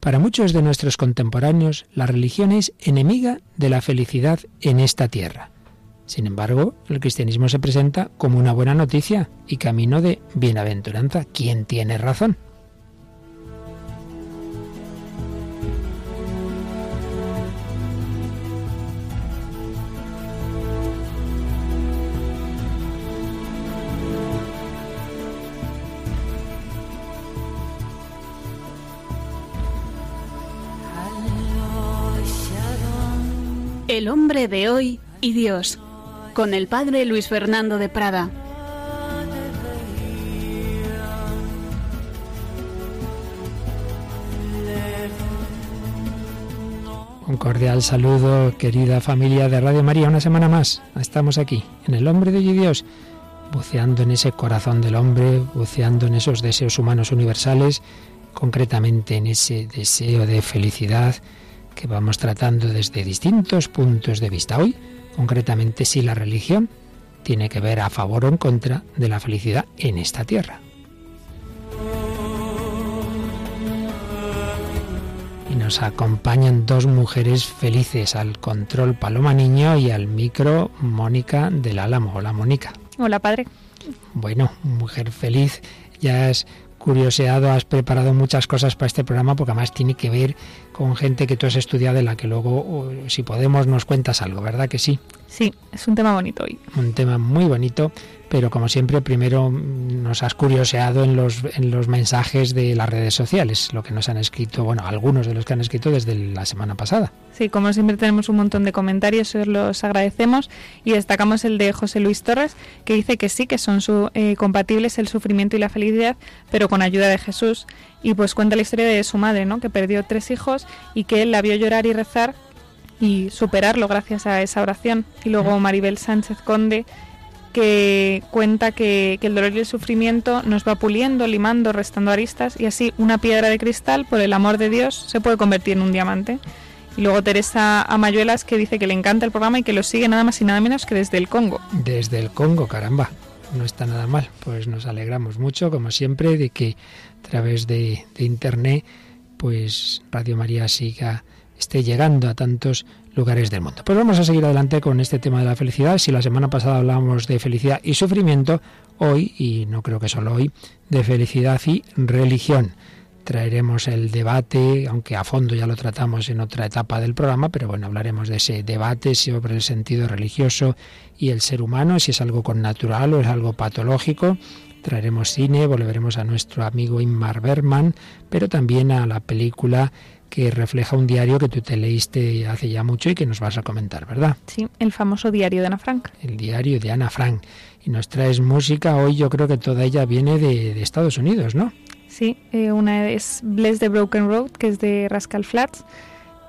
Para muchos de nuestros contemporáneos, la religión es enemiga de la felicidad en esta tierra. Sin embargo, el cristianismo se presenta como una buena noticia y camino de bienaventuranza. ¿Quién tiene razón? El hombre de hoy y Dios, con el padre Luis Fernando de Prada. Un cordial saludo, querida familia de Radio María, una semana más. Estamos aquí, en El hombre de hoy y Dios, buceando en ese corazón del hombre, buceando en esos deseos humanos universales, concretamente en ese deseo de felicidad que vamos tratando desde distintos puntos de vista. Hoy, concretamente, si la religión tiene que ver a favor o en contra de la felicidad en esta tierra. Y nos acompañan dos mujeres felices al control Paloma Niño y al micro Mónica del Álamo. Hola Mónica. Hola padre. Bueno, mujer feliz, ya has curioseado, has preparado muchas cosas para este programa porque además tiene que ver con gente que tú has estudiado de la que luego, si podemos, nos cuentas algo, ¿verdad que sí? Sí, es un tema bonito hoy. Un tema muy bonito, pero como siempre, primero nos has curioseado en los, en los mensajes de las redes sociales, lo que nos han escrito, bueno, algunos de los que han escrito desde la semana pasada. Sí, como siempre tenemos un montón de comentarios, os los agradecemos y destacamos el de José Luis Torres, que dice que sí, que son su, eh, compatibles el sufrimiento y la felicidad, pero con ayuda de Jesús y pues cuenta la historia de su madre, ¿no? Que perdió tres hijos y que él la vio llorar y rezar y superarlo gracias a esa oración. Y luego Maribel Sánchez Conde que cuenta que, el dolor y el sufrimiento nos va puliendo, limando, restando aristas y así una piedra de cristal, por el amor de Dios, se puede convertir en un diamante. Y luego Teresa Amayuelas que dice que le encanta el programa y que lo sigue nada más y nada menos que desde el Congo. Desde el Congo, caramba, no está nada mal. Pues nos alegramos mucho, como siempre, de que a través de Internet, pues Radio María siga, esté llegando a tantos lugares del mundo. Pues vamos a seguir adelante con este tema de la felicidad. Si la semana pasada hablábamos de felicidad y sufrimiento, hoy, y no creo que solo hoy, de felicidad y religión. Traeremos el debate, aunque a fondo ya lo tratamos en otra etapa del programa, pero bueno, hablaremos de ese debate sobre el sentido religioso y el ser humano, si es algo con natural o es algo patológico. Traeremos cine, volveremos a nuestro amigo Inmar Berman, pero también a la película que refleja un diario que tú te leíste hace ya mucho y que nos vas a comentar, ¿verdad? Sí, el famoso diario de Ana Frank. El diario de Ana Frank. Y nos traes música, hoy yo creo que toda ella viene de, de Estados Unidos, ¿no? Sí, eh, una es Bless the Broken Road, que es de Rascal Flats,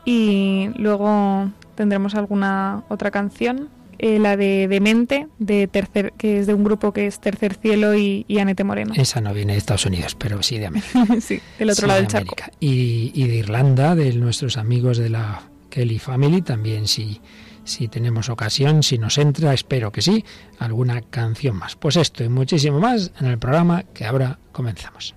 y luego tendremos alguna otra canción eh, la de Demente, de tercer, que es de un grupo que es Tercer Cielo y, y Anete Moreno. Esa no viene de Estados Unidos, pero sí de América. sí, del otro sí, lado del charco. Y, y, de Irlanda, de nuestros amigos de la Kelly Family, también si, si tenemos ocasión, si nos entra, espero que sí, alguna canción más. Pues esto y muchísimo más en el programa que ahora comenzamos.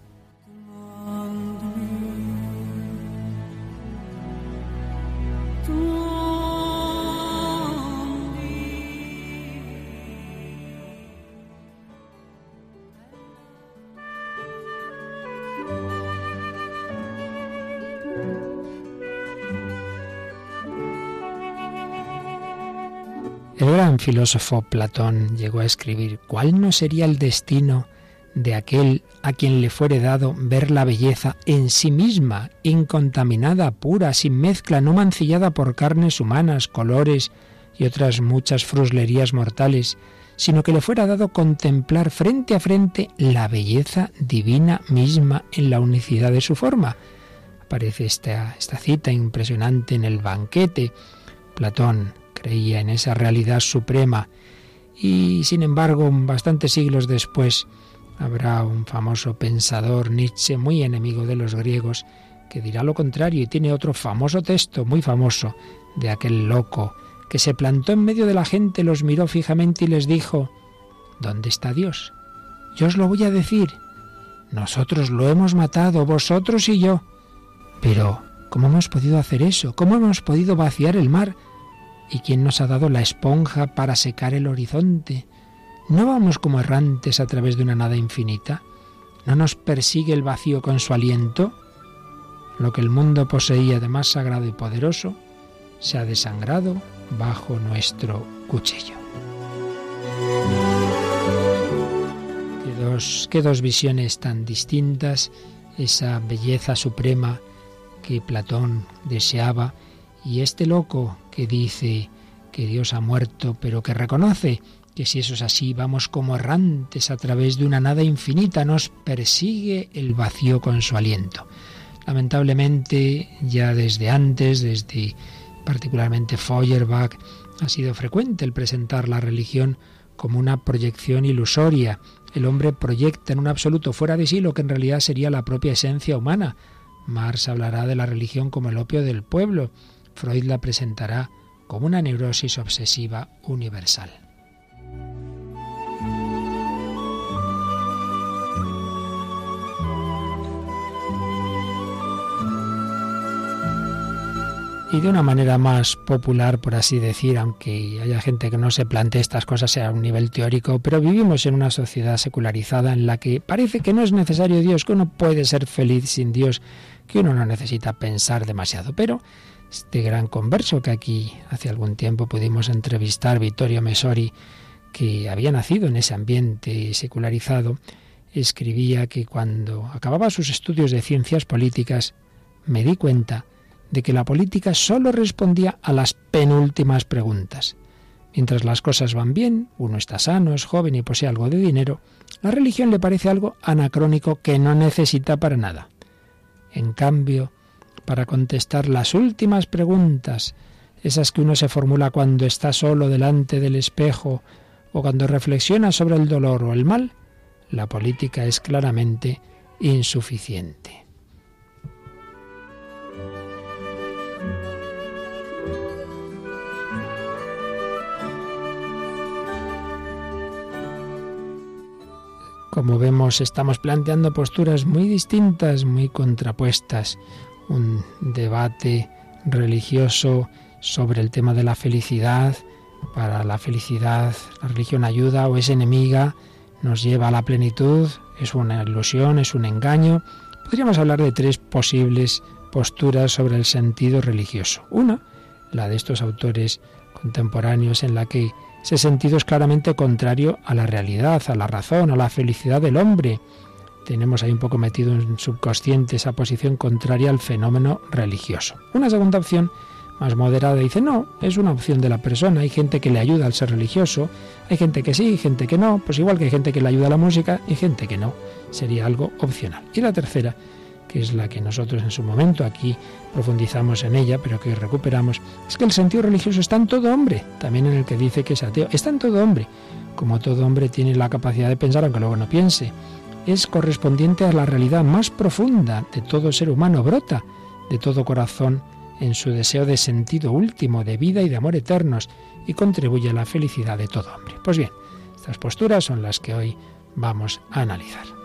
Filósofo Platón llegó a escribir ¿Cuál no sería el destino de aquel a quien le fuere dado ver la belleza en sí misma, incontaminada, pura, sin mezcla, no mancillada por carnes humanas, colores y otras muchas fruslerías mortales, sino que le fuera dado contemplar frente a frente la belleza divina misma en la unicidad de su forma? Aparece esta, esta cita impresionante en el banquete. Platón creía en esa realidad suprema y sin embargo bastantes siglos después habrá un famoso pensador Nietzsche muy enemigo de los griegos que dirá lo contrario y tiene otro famoso texto muy famoso de aquel loco que se plantó en medio de la gente, los miró fijamente y les dijo ¿Dónde está Dios? Yo os lo voy a decir. Nosotros lo hemos matado, vosotros y yo. Pero, ¿cómo hemos podido hacer eso? ¿Cómo hemos podido vaciar el mar? ¿Y quién nos ha dado la esponja para secar el horizonte? ¿No vamos como errantes a través de una nada infinita? ¿No nos persigue el vacío con su aliento? Lo que el mundo poseía de más sagrado y poderoso se ha desangrado bajo nuestro cuchillo. Qué dos, qué dos visiones tan distintas, esa belleza suprema que Platón deseaba y este loco que dice que Dios ha muerto, pero que reconoce que si eso es así, vamos como errantes a través de una nada infinita, nos persigue el vacío con su aliento. Lamentablemente, ya desde antes, desde particularmente Feuerbach, ha sido frecuente el presentar la religión como una proyección ilusoria. El hombre proyecta en un absoluto fuera de sí lo que en realidad sería la propia esencia humana. Marx hablará de la religión como el opio del pueblo. Freud la presentará como una neurosis obsesiva universal. y de una manera más popular, por así decir, aunque haya gente que no se plantee estas cosas a un nivel teórico, pero vivimos en una sociedad secularizada en la que parece que no es necesario Dios, que uno puede ser feliz sin Dios, que uno no necesita pensar demasiado. Pero este gran converso que aquí hace algún tiempo pudimos entrevistar, Vittorio Mesori, que había nacido en ese ambiente secularizado, escribía que cuando acababa sus estudios de ciencias políticas, me di cuenta de que la política solo respondía a las penúltimas preguntas. Mientras las cosas van bien, uno está sano, es joven y posee algo de dinero, la religión le parece algo anacrónico que no necesita para nada. En cambio, para contestar las últimas preguntas, esas que uno se formula cuando está solo delante del espejo o cuando reflexiona sobre el dolor o el mal, la política es claramente insuficiente. Como vemos, estamos planteando posturas muy distintas, muy contrapuestas. Un debate religioso sobre el tema de la felicidad. Para la felicidad, la religión ayuda o es enemiga, nos lleva a la plenitud, es una ilusión, es un engaño. Podríamos hablar de tres posibles posturas sobre el sentido religioso. Una, la de estos autores contemporáneos en la que ese sentido es claramente contrario a la realidad, a la razón, a la felicidad del hombre. Tenemos ahí un poco metido en subconsciente esa posición contraria al fenómeno religioso. Una segunda opción más moderada dice, no, es una opción de la persona, hay gente que le ayuda al ser religioso, hay gente que sí, gente que no, pues igual que hay gente que le ayuda a la música y gente que no, sería algo opcional. Y la tercera que es la que nosotros en su momento aquí profundizamos en ella, pero que recuperamos, es que el sentido religioso está en todo hombre, también en el que dice que es ateo, está en todo hombre. Como todo hombre tiene la capacidad de pensar, aunque luego no piense, es correspondiente a la realidad más profunda de todo ser humano, brota de todo corazón en su deseo de sentido último, de vida y de amor eternos, y contribuye a la felicidad de todo hombre. Pues bien, estas posturas son las que hoy vamos a analizar.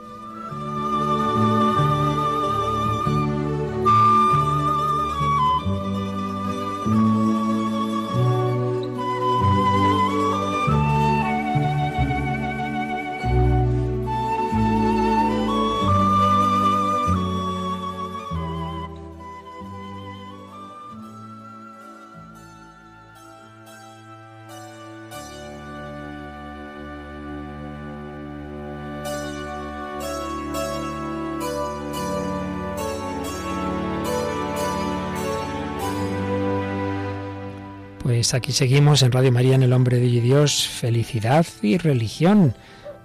Pues aquí seguimos en Radio María en El Hombre de Dios, felicidad y religión.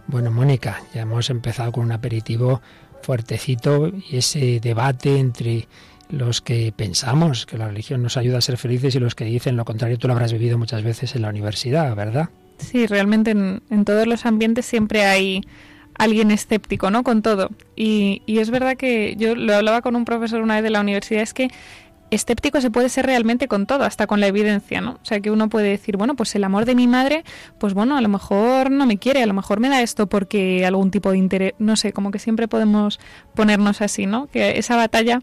Bueno, Mónica, ya hemos empezado con un aperitivo fuertecito y ese debate entre los que pensamos que la religión nos ayuda a ser felices y los que dicen lo contrario, tú lo habrás vivido muchas veces en la universidad, ¿verdad? Sí, realmente en, todos los ambientes siempre hay alguien escéptico, ¿no? Con todo. Y, y es verdad que yo lo hablaba con un profesor una vez de la universidad, es que escéptico se puede ser realmente con todo, hasta con la evidencia, ¿no? O sea, que uno puede decir, bueno, pues el amor de mi madre, pues bueno, a lo mejor no me quiere, a lo mejor me da esto porque algún tipo de interés, no sé, como que siempre podemos ponernos así, ¿no? Que esa batalla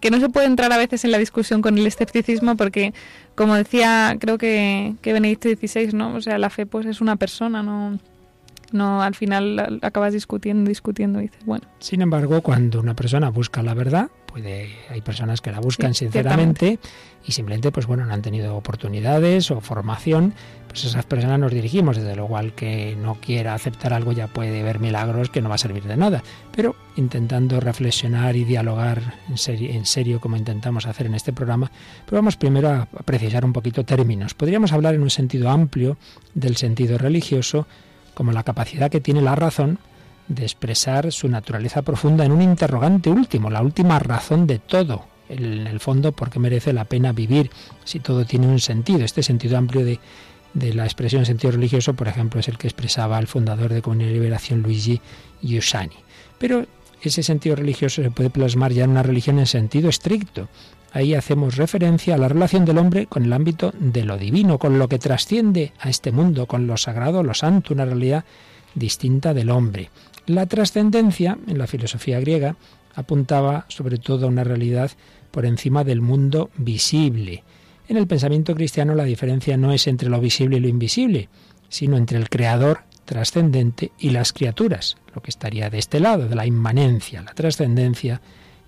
que no se puede entrar a veces en la discusión con el escepticismo porque, como decía, creo que, que Benedicto XVI, ¿no? O sea, la fe pues es una persona, no no al final acabas discutiendo, discutiendo y dices, bueno. Sin embargo, cuando una persona busca la verdad, puede hay personas que la buscan sinceramente y simplemente pues bueno, no han tenido oportunidades o formación, pues esas personas nos dirigimos, desde luego al que no quiera aceptar algo ya puede ver milagros que no va a servir de nada, pero intentando reflexionar y dialogar en serio, en serio como intentamos hacer en este programa, pero vamos primero a precisar un poquito términos. Podríamos hablar en un sentido amplio del sentido religioso, como la capacidad que tiene la razón de expresar su naturaleza profunda en un interrogante último, la última razón de todo, en el fondo, por qué merece la pena vivir, si todo tiene un sentido. Este sentido amplio de, la expresión en sentido religioso, por ejemplo, es el que expresaba el fundador de Comunidad de Liberación, Luigi Giussani. Pero ese sentido religioso se puede plasmar ya en una religión en sentido estricto. Ahí hacemos referencia a la relación del hombre con el ámbito de lo divino, con lo que trasciende a este mundo, con lo sagrado, lo santo, una realidad distinta del hombre. La trascendencia, en la filosofía griega, apuntaba sobre todo a una realidad por encima del mundo visible. En el pensamiento cristiano la diferencia no es entre lo visible y lo invisible, sino entre el creador trascendente y las criaturas, lo que estaría de este lado, de la inmanencia, la trascendencia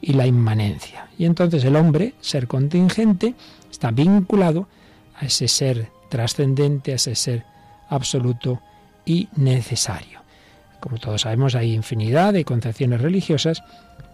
y la inmanencia. Y entonces el hombre, ser contingente, está vinculado a ese ser trascendente, a ese ser absoluto y necesario. Como todos sabemos, hay infinidad de concepciones religiosas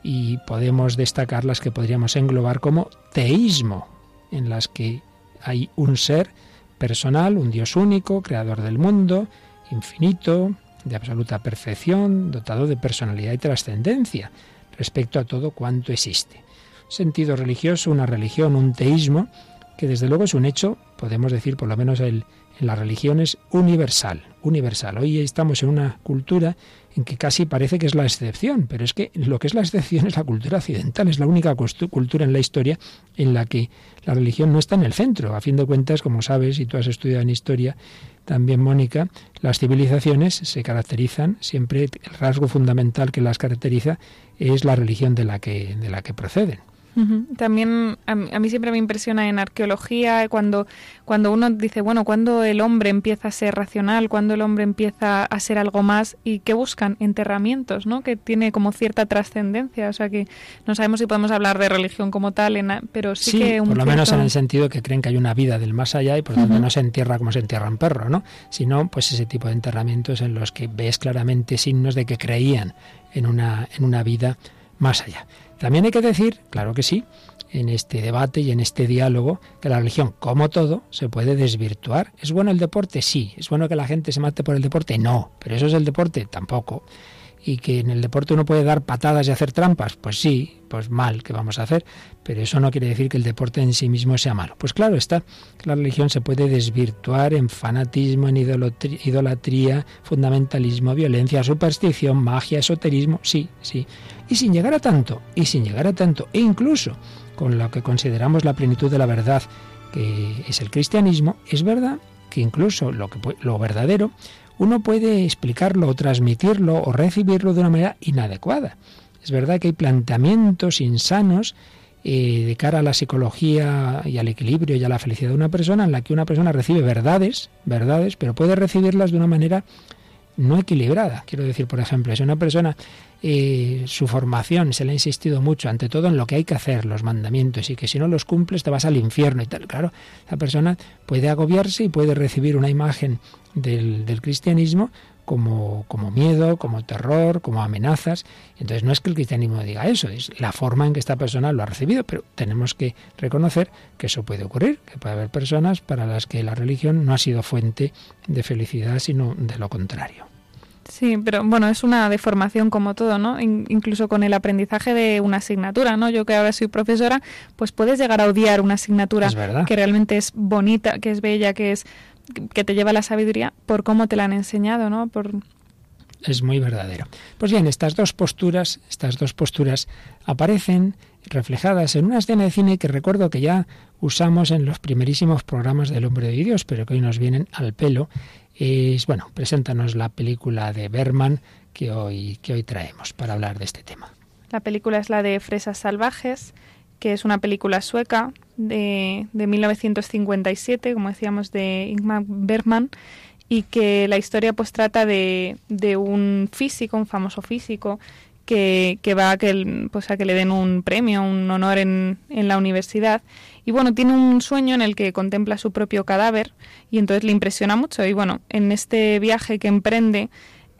y podemos destacar las que podríamos englobar como teísmo, en las que hay un ser personal, un Dios único, creador del mundo, infinito, de absoluta perfección, dotado de personalidad y trascendencia respecto a todo cuanto existe. Sentido religioso, una religión, un teísmo, que desde luego es un hecho, podemos decir por lo menos el, en las religiones, universal, universal. Hoy estamos en una cultura en que casi parece que es la excepción, pero es que lo que es la excepción es la cultura occidental, es la única cultura en la historia en la que la religión no está en el centro. A fin de cuentas, como sabes, y tú has estudiado en historia, también Mónica, las civilizaciones se caracterizan, siempre el rasgo fundamental que las caracteriza es la religión de la que, de la que proceden. También a, mí siempre me impresiona en arqueología cuando, cuando uno dice, bueno, cuando el hombre empieza a ser racional, cuando el hombre empieza a ser algo más y que buscan enterramientos, ¿no? Que tiene como cierta trascendencia, o sea que no sabemos si podemos hablar de religión como tal, pero sí, que por lo menos en el sentido que creen que hay una vida del más allá y por lo tanto no se entierra como se entierra un perro, ¿no? Sino pues ese tipo de enterramientos en los que ves claramente signos de que creían en una en una vida más allá. También hay que decir, claro que sí, en este debate y en este diálogo, que la religión, como todo, se puede desvirtuar. ¿Es bueno el deporte? Sí. ¿Es bueno que la gente se mate por el deporte? No. ¿Pero eso es el deporte? Tampoco. ¿Y que en el deporte uno puede dar patadas y hacer trampas? Pues sí, pues mal, ¿qué vamos a hacer? Pero eso no quiere decir que el deporte en sí mismo sea malo. Pues claro está, la religión se puede desvirtuar en fanatismo, en idolatría, fundamentalismo, violencia, superstición, magia, esoterismo, sí, sí. Y sin llegar a tanto, y sin llegar a tanto, e incluso con lo que consideramos la plenitud de la verdad, que es el cristianismo, es verdad que incluso lo, que, lo verdadero uno puede explicarlo o transmitirlo o recibirlo de una manera inadecuada. Es verdad que hay planteamientos insanos eh, de cara a la psicología y al equilibrio y a la felicidad de una persona en la que una persona recibe verdades, verdades, pero puede recibirlas de una manera no equilibrada. Quiero decir, por ejemplo, si una persona eh, su formación se le ha insistido mucho, ante todo en lo que hay que hacer, los mandamientos, y que si no los cumples te vas al infierno y tal. Claro, esa persona puede agobiarse y puede recibir una imagen del cristianismo como, como, miedo, como terror, como amenazas. Entonces no es que el cristianismo diga eso, es la forma en que esta persona lo ha recibido, pero tenemos que reconocer que eso puede ocurrir, que puede haber personas para las que la religión no ha sido fuente de felicidad, sino de lo contrario. Sí, pero bueno, es una deformación como todo, ¿no? incluso con el aprendizaje de una asignatura, ¿no? Yo que ahora soy profesora, pues puedes llegar a odiar una asignatura que realmente es bonita, que es bella, que es que te lleva la sabiduría por cómo te la han enseñado, ¿no? Por es muy verdadero. Pues bien, estas dos posturas, estas dos posturas aparecen reflejadas en una escena de cine que recuerdo que ya usamos en los primerísimos programas del Hombre de Dios, pero que hoy nos vienen al pelo es, bueno, preséntanos la película de Berman que hoy, que hoy traemos para hablar de este tema. La película es la de Fresas Salvajes, que es una película sueca de, de 1957, como decíamos, de Ingmar Bergman, y que la historia pues trata de, de un físico, un famoso físico, que, que va a que, pues, a que le den un premio, un honor en, en la universidad. Y bueno, tiene un sueño en el que contempla su propio cadáver y entonces le impresiona mucho. Y bueno, en este viaje que emprende,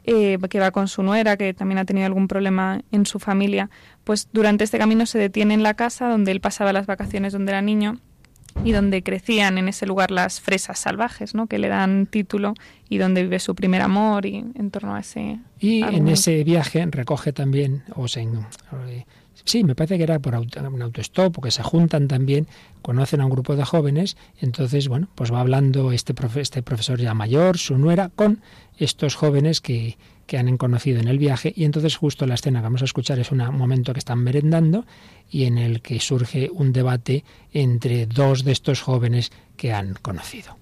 eh, que va con su nuera, que también ha tenido algún problema en su familia, pues durante este camino se detiene en la casa donde él pasaba las vacaciones donde era niño y donde crecían en ese lugar las fresas salvajes, ¿no? que le dan título y donde vive su primer amor y en torno a ese... Y en ese viaje recoge también, o se, sí, me parece que era por un autostop, porque se juntan también, conocen a un grupo de jóvenes, entonces, bueno, pues va hablando este, este profesor ya mayor, su nuera, con estos jóvenes que, que han conocido en el viaje y entonces justo la escena que vamos a escuchar es un momento que están merendando y en el que surge un debate entre dos de estos jóvenes que han conocido.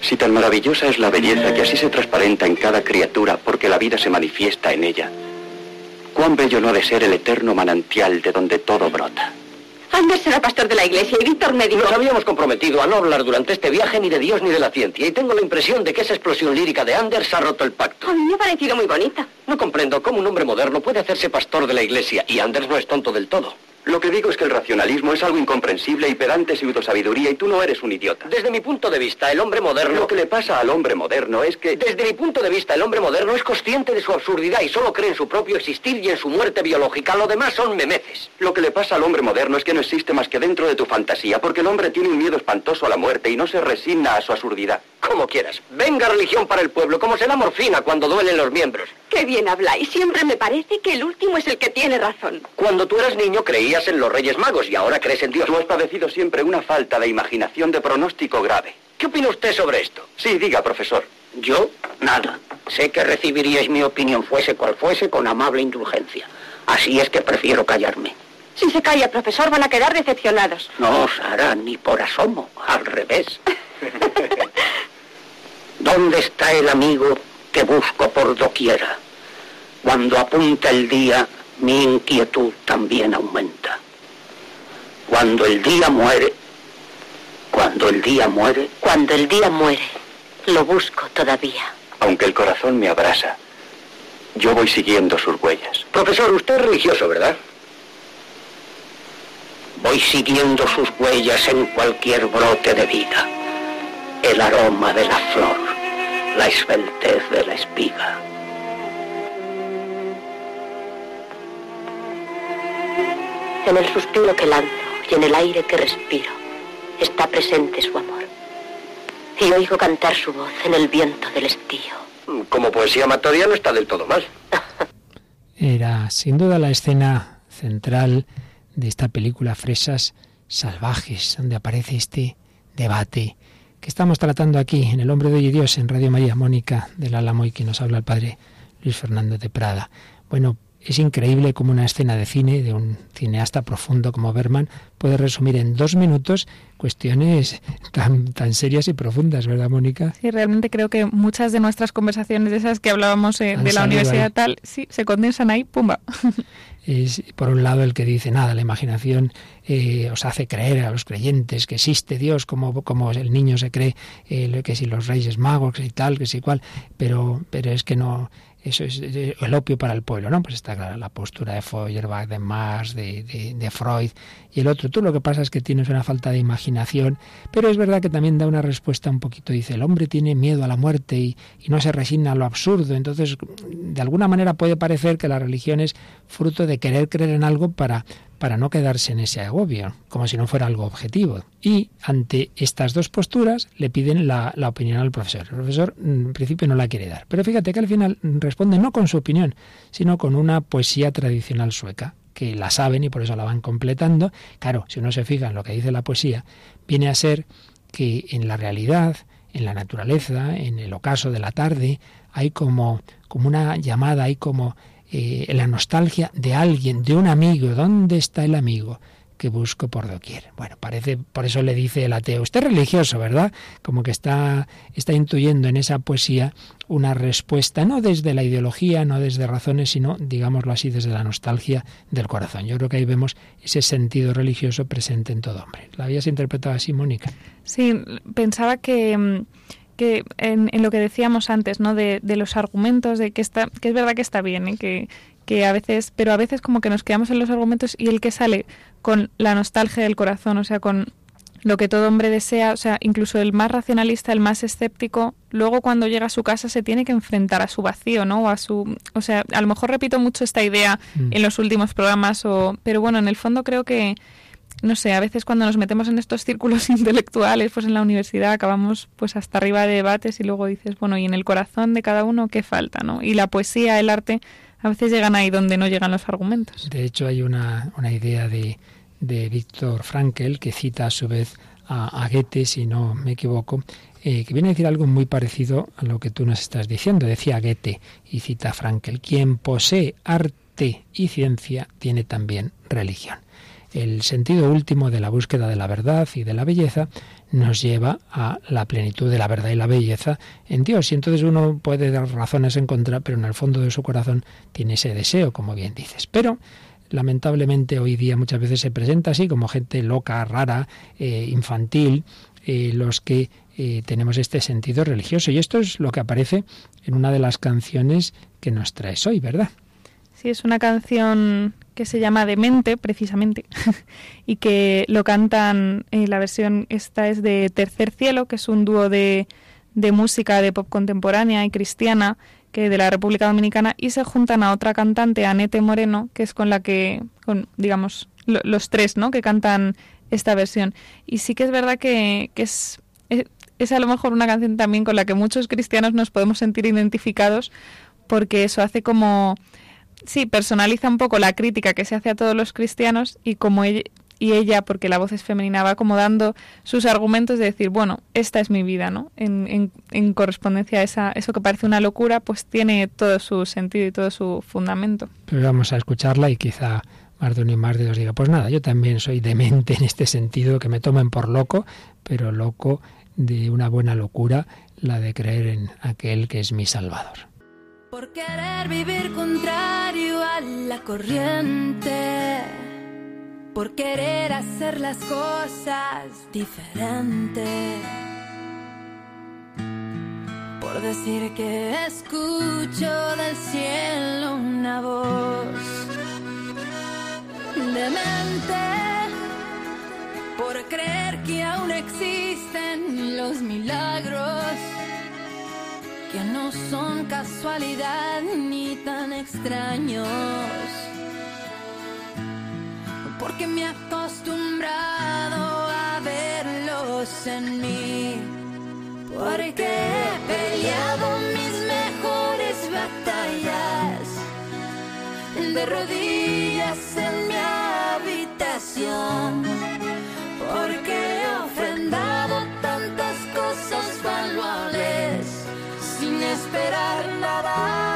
Si tan maravillosa es la belleza que así se transparenta en cada criatura porque la vida se manifiesta en ella, cuán bello no ha de ser el eterno manantial de donde todo brota. Anders será pastor de la iglesia y Víctor médico. Nos habíamos comprometido a no hablar durante este viaje ni de Dios ni de la ciencia y tengo la impresión de que esa explosión lírica de Anders ha roto el pacto. A mí me ha parecido muy bonita. No comprendo cómo un hombre moderno puede hacerse pastor de la iglesia y Anders no es tonto del todo. Lo que digo es que el racionalismo es algo incomprensible y pedante pseudosabiduría y tú no eres un idiota. Desde mi punto de vista, el hombre moderno... Lo que le pasa al hombre moderno es que... Desde mi punto de vista, el hombre moderno es consciente de su absurdidad y solo cree en su propio existir y en su muerte biológica. Lo demás son memeces. Lo que le pasa al hombre moderno es que no existe más que dentro de tu fantasía, porque el hombre tiene un miedo espantoso a la muerte y no se resigna a su absurdidad. Como quieras. Venga religión para el pueblo, como se da morfina cuando duelen los miembros. Qué bien habláis. Siempre me parece que el último es el que tiene razón. Cuando tú eras niño creías en los Reyes Magos y ahora crees en Dios. Tú has padecido siempre una falta de imaginación de pronóstico grave. ¿Qué opina usted sobre esto? Sí, diga, profesor. Yo, nada. Sé que recibiríais mi opinión, fuese cual fuese, con amable indulgencia. Así es que prefiero callarme. Si se calla, profesor, van a quedar decepcionados. No, Sara, ni por asomo. Al revés. ¿Dónde está el amigo que busco por doquiera? Cuando apunta el día, mi inquietud también aumenta. Cuando el día muere, cuando el día muere, Cuando el día muere, lo busco todavía. Aunque el corazón me abrasa, yo voy siguiendo sus huellas. Profesor, usted es religioso, ¿verdad? Voy siguiendo sus huellas en cualquier brote de vida. El aroma de la flor, la esbeltez de la espiga. En el suspiro que lanzo y en el aire que respiro, está presente su amor. Y oigo cantar su voz en el viento del estío. Como poesía matoria no está del todo mal. Era sin duda la escena central de esta película Fresas Salvajes, donde aparece este debate que estamos tratando aquí en El Hombre de Hoy y Dios en Radio María Mónica del Álamo y que nos habla el padre Luis Fernando de Prada. Bueno, es increíble cómo una escena de cine de un cineasta profundo como Berman puede resumir en dos minutos cuestiones tan, tan serias y profundas, ¿verdad, Mónica? Sí, realmente creo que muchas de nuestras conversaciones de esas que hablábamos eh, de la universidad ahí. tal, sí, se condensan ahí, pumba. Es, por un lado, el que dice, nada, la imaginación eh, os hace creer a los creyentes que existe Dios, como, como el niño se cree eh, que si los reyes magos, si tal, que si cual, pero, pero es que no eso es el opio para el pueblo, ¿no? Pues está clara la postura de Feuerbach, de Marx, de, de, de, Freud y el otro. Tú lo que pasa es que tienes una falta de imaginación, pero es verdad que también da una respuesta un poquito, dice, el hombre tiene miedo a la muerte y, y no se resigna a lo absurdo. Entonces, de alguna manera puede parecer que la religión es fruto de querer creer en algo para para no quedarse en ese agobio, como si no fuera algo objetivo. Y ante estas dos posturas le piden la, opinión al profesor. El profesor en principio no la quiere dar, pero fíjate que al final responde no con su opinión, sino con una poesía tradicional sueca, que la saben y por eso la van completando. Claro, si uno se fija en lo que dice la poesía, viene a ser que en la realidad, en la naturaleza, en el ocaso de la tarde, hay como, como una llamada, hay como eh, la nostalgia de alguien, de un amigo. ¿Dónde está el amigo? que busco por doquier. Bueno, parece, por eso le dice el ateo, usted es religioso, ¿verdad? Como que está, está intuyendo en esa poesía una respuesta, no desde la ideología, no desde razones, sino, digámoslo así, desde la nostalgia del corazón. Yo creo que ahí vemos ese sentido religioso presente en todo hombre. ¿La habías interpretado así, Mónica? Sí, pensaba que mm, que en, lo que decíamos antes, ¿no? De, los argumentos, de que está, que es verdad que está bien, ¿eh? que, que a veces, pero a veces como que nos quedamos en los argumentos y el que sale con la nostalgia del corazón, o sea, con lo que todo hombre desea, o sea, incluso el más racionalista, el más escéptico, luego cuando llega a su casa se tiene que enfrentar a su vacío, ¿no? O a su, o sea, a lo mejor repito mucho esta idea mm. en los últimos programas o pero bueno, en el fondo creo que no sé, a veces cuando nos metemos en estos círculos intelectuales, pues en la universidad acabamos pues hasta arriba de debates y luego dices, bueno, y en el corazón de cada uno qué falta, ¿no? Y la poesía, el arte a veces llegan ahí donde no llegan los argumentos. De hecho, hay una, una idea de, de Víctor Frankel que cita a su vez a, Goethe, si no me equivoco, eh, que viene a decir algo muy parecido a lo que tú nos estás diciendo. Decía Goethe y cita a Frankel, quien posee arte y ciencia tiene también religión. El sentido último de la búsqueda de la verdad y de la belleza nos lleva a la plenitud de la verdad y la belleza en Dios. Y entonces uno puede dar razones en contra, pero en el fondo de su corazón tiene ese deseo, como bien dices. Pero lamentablemente hoy día muchas veces se presenta así como gente loca, rara, eh, infantil, eh, los que eh, tenemos este sentido religioso. Y esto es lo que aparece en una de las canciones que nos traes hoy, ¿verdad? Sí, es una canción que se llama Demente, precisamente, y que lo cantan, eh, la versión esta es de Tercer Cielo, que es un dúo de, de música de pop contemporánea y cristiana que de la República Dominicana y se juntan a otra cantante, Anete Moreno, que es con la que, con, digamos, los tres, ¿no? Que cantan esta versión. Y sí que es verdad que, que es, es, es, a lo mejor una canción también con la que muchos cristianos nos podemos sentir identificados porque eso hace como sí, personaliza un poco la crítica que se hace a todos los cristianos y como ella, y ella, porque la voz es femenina, va como dando sus argumentos de decir, bueno, esta es mi vida, ¿no? En, en, correspondencia a esa, eso que parece una locura, pues tiene todo su sentido y todo su fundamento. Pero vamos a escucharla y quizá más de uno y más de dos diga, pues nada, yo también soy demente en este sentido, que me tomen por loco, pero loco de una buena locura, la de creer en aquel que es mi Salvador. Por querer vivir contrario a la corriente. Por querer hacer las cosas diferentes. Por decir que escucho del cielo una voz. Demente. Por creer que aún existen los milagros que no son casualidad ni tan extraños. Porque me he acostumbrado a verlos en mí. Porque he peleado mis mejores batallas de rodillas en mi habitación. Porque esperar nada.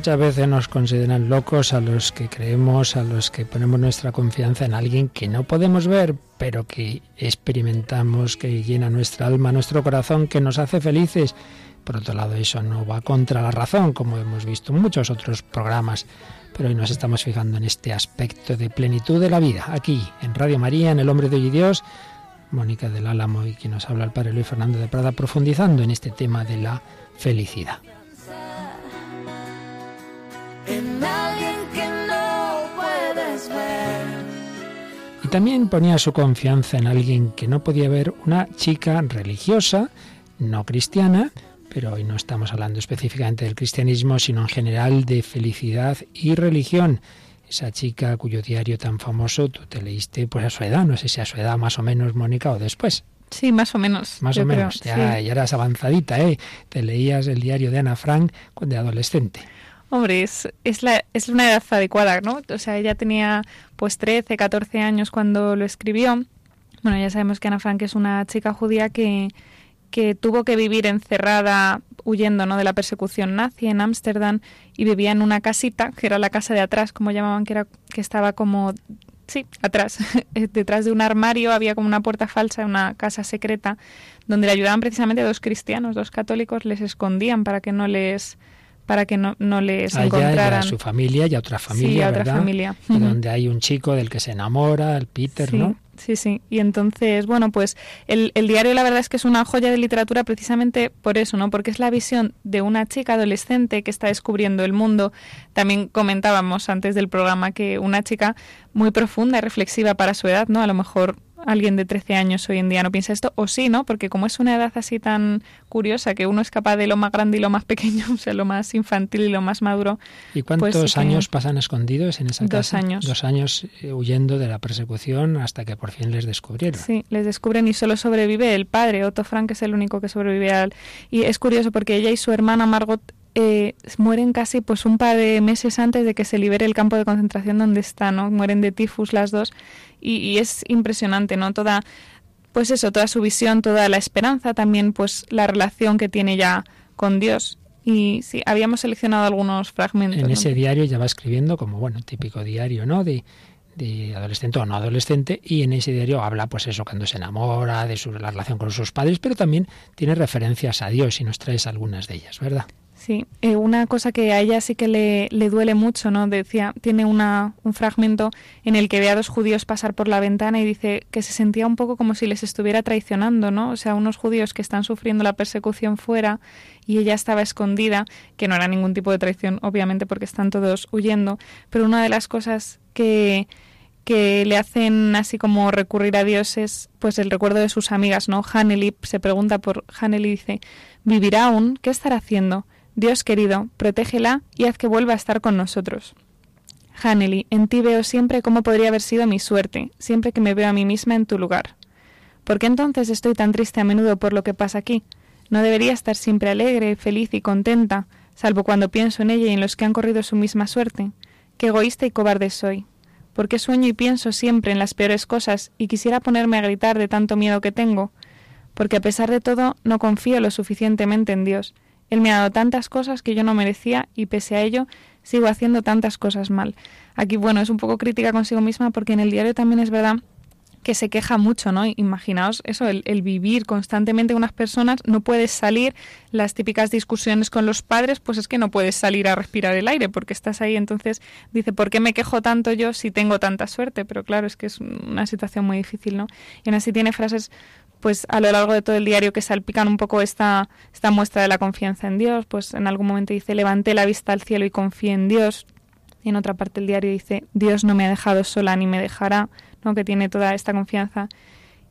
Muchas veces nos consideran locos a los que creemos, a los que ponemos nuestra confianza en alguien que no podemos ver, pero que experimentamos, que llena nuestra alma, nuestro corazón, que nos hace felices. Por otro lado, eso no va contra la razón, como hemos visto en muchos otros programas. Pero hoy nos estamos fijando en este aspecto de plenitud de la vida, aquí, en Radio María, en El Hombre de Hoy Dios. Mónica del Álamo y quien nos habla el Padre Luis Fernando de Prada, profundizando en este tema de la felicidad. También ponía su confianza en alguien que no podía ver, una chica religiosa, no cristiana, pero hoy no estamos hablando específicamente del cristianismo, sino en general de felicidad y religión. Esa chica cuyo diario tan famoso tú te leíste pues a su edad, no sé si a su edad más o menos, Mónica, o después. Sí, más o menos. Más o creo, menos, ya, sí. ya eras avanzadita, ¿eh? Te leías el diario de Ana Frank de adolescente. Hombre, es, es, la, es una edad adecuada, ¿no? O sea, ella tenía pues 13, 14 años cuando lo escribió. Bueno, ya sabemos que Ana Frank es una chica judía que, que tuvo que vivir encerrada huyendo ¿no? de la persecución nazi en Ámsterdam y vivía en una casita, que era la casa de atrás, como llamaban, que, era, que estaba como, sí, atrás, detrás de un armario había como una puerta falsa, una casa secreta, donde le ayudaban precisamente dos cristianos, dos católicos, les escondían para que no les para que no, no les A ella y a encontraran. su familia y a otra familia, sí, a otra ¿verdad? familia. Donde hay un chico del que se enamora, el Peter, sí, ¿no? Sí, sí. Y entonces, bueno, pues el, el diario la verdad es que es una joya de literatura precisamente por eso, ¿no? Porque es la visión de una chica adolescente que está descubriendo el mundo. También comentábamos antes del programa que una chica muy profunda y reflexiva para su edad, ¿no? A lo mejor alguien de 13 años hoy en día no piensa esto, o sí, ¿no? Porque como es una edad así tan curiosa que uno es capaz de lo más grande y lo más pequeño, o sea, lo más infantil y lo más maduro, ¿Y cuántos Pues que- años pasan escondidos en esa Dos casa? años. Dos años eh, huyendo de la persecución hasta que por fin les descubrieron. Sí, les descubren y solo sobrevive el padre. Otto Frank es el único que sobrevive al... Y es curioso porque ella y su hermana Margot eh, mueren casi pues un par de meses antes de que se libere el campo de concentración donde está, ¿no? Mueren de tifus las dos y, y es impresionante, ¿no? Toda, pues eso, toda su visión, toda la esperanza, también pues la relación que tiene ya con Dios. Y sí, habíamos seleccionado algunos fragmentos. En ¿no? ese diario ya va escribiendo como, bueno, típico diario, ¿no? De, de adolescente o no adolescente, y en ese diario habla, pues eso, cuando se enamora, de su, la relación con sus padres, pero también tiene referencias a Dios y nos traes algunas de ellas, ¿verdad? Sí, eh, una cosa que a ella sí que le, le duele mucho, ¿no? Decía, tiene una, un fragmento en el que ve a dos judíos pasar por la ventana y dice que se sentía un poco como si les estuviera traicionando, ¿no? O sea, unos judíos que están sufriendo la persecución fuera y ella estaba escondida, que no era ningún tipo de traición, obviamente, porque están todos huyendo, pero una de las cosas que que le hacen así como recurrir a Dios es pues el recuerdo de sus amigas, ¿no? Hanneli se pregunta por Hanneli y dice, ¿vivirá aún? ¿Qué estará haciendo? Dios querido, protégela y haz que vuelva a estar con nosotros. Hanneli, en ti veo siempre cómo podría haber sido mi suerte, siempre que me veo a mí misma en tu lugar. ¿Por qué entonces estoy tan triste a menudo por lo que pasa aquí? No debería estar siempre alegre, feliz y contenta, salvo cuando pienso en ella y en los que han corrido su misma suerte. Qué egoísta y cobarde soy. ¿Por qué sueño y pienso siempre en las peores cosas y quisiera ponerme a gritar de tanto miedo que tengo? Porque a pesar de todo no confío lo suficientemente en Dios. Él me ha dado tantas cosas que yo no merecía y pese a ello sigo haciendo tantas cosas mal. Aquí, bueno, es un poco crítica consigo misma porque en el diario también es verdad que se queja mucho, ¿no? Imaginaos eso, el, el, vivir constantemente con unas personas, no puedes salir, las típicas discusiones con los padres, pues es que no puedes salir a respirar el aire porque estás ahí, entonces dice, ¿por qué me quejo tanto yo si tengo tanta suerte? Pero claro, es que es una situación muy difícil, ¿no? Y aún así tiene frases pues a lo largo de todo el diario que salpican un poco esta, esta muestra de la confianza en Dios, pues en algún momento dice, levanté la vista al cielo y confié en Dios, y en otra parte del diario dice, Dios no me ha dejado sola ni me dejará, ¿no? que tiene toda esta confianza.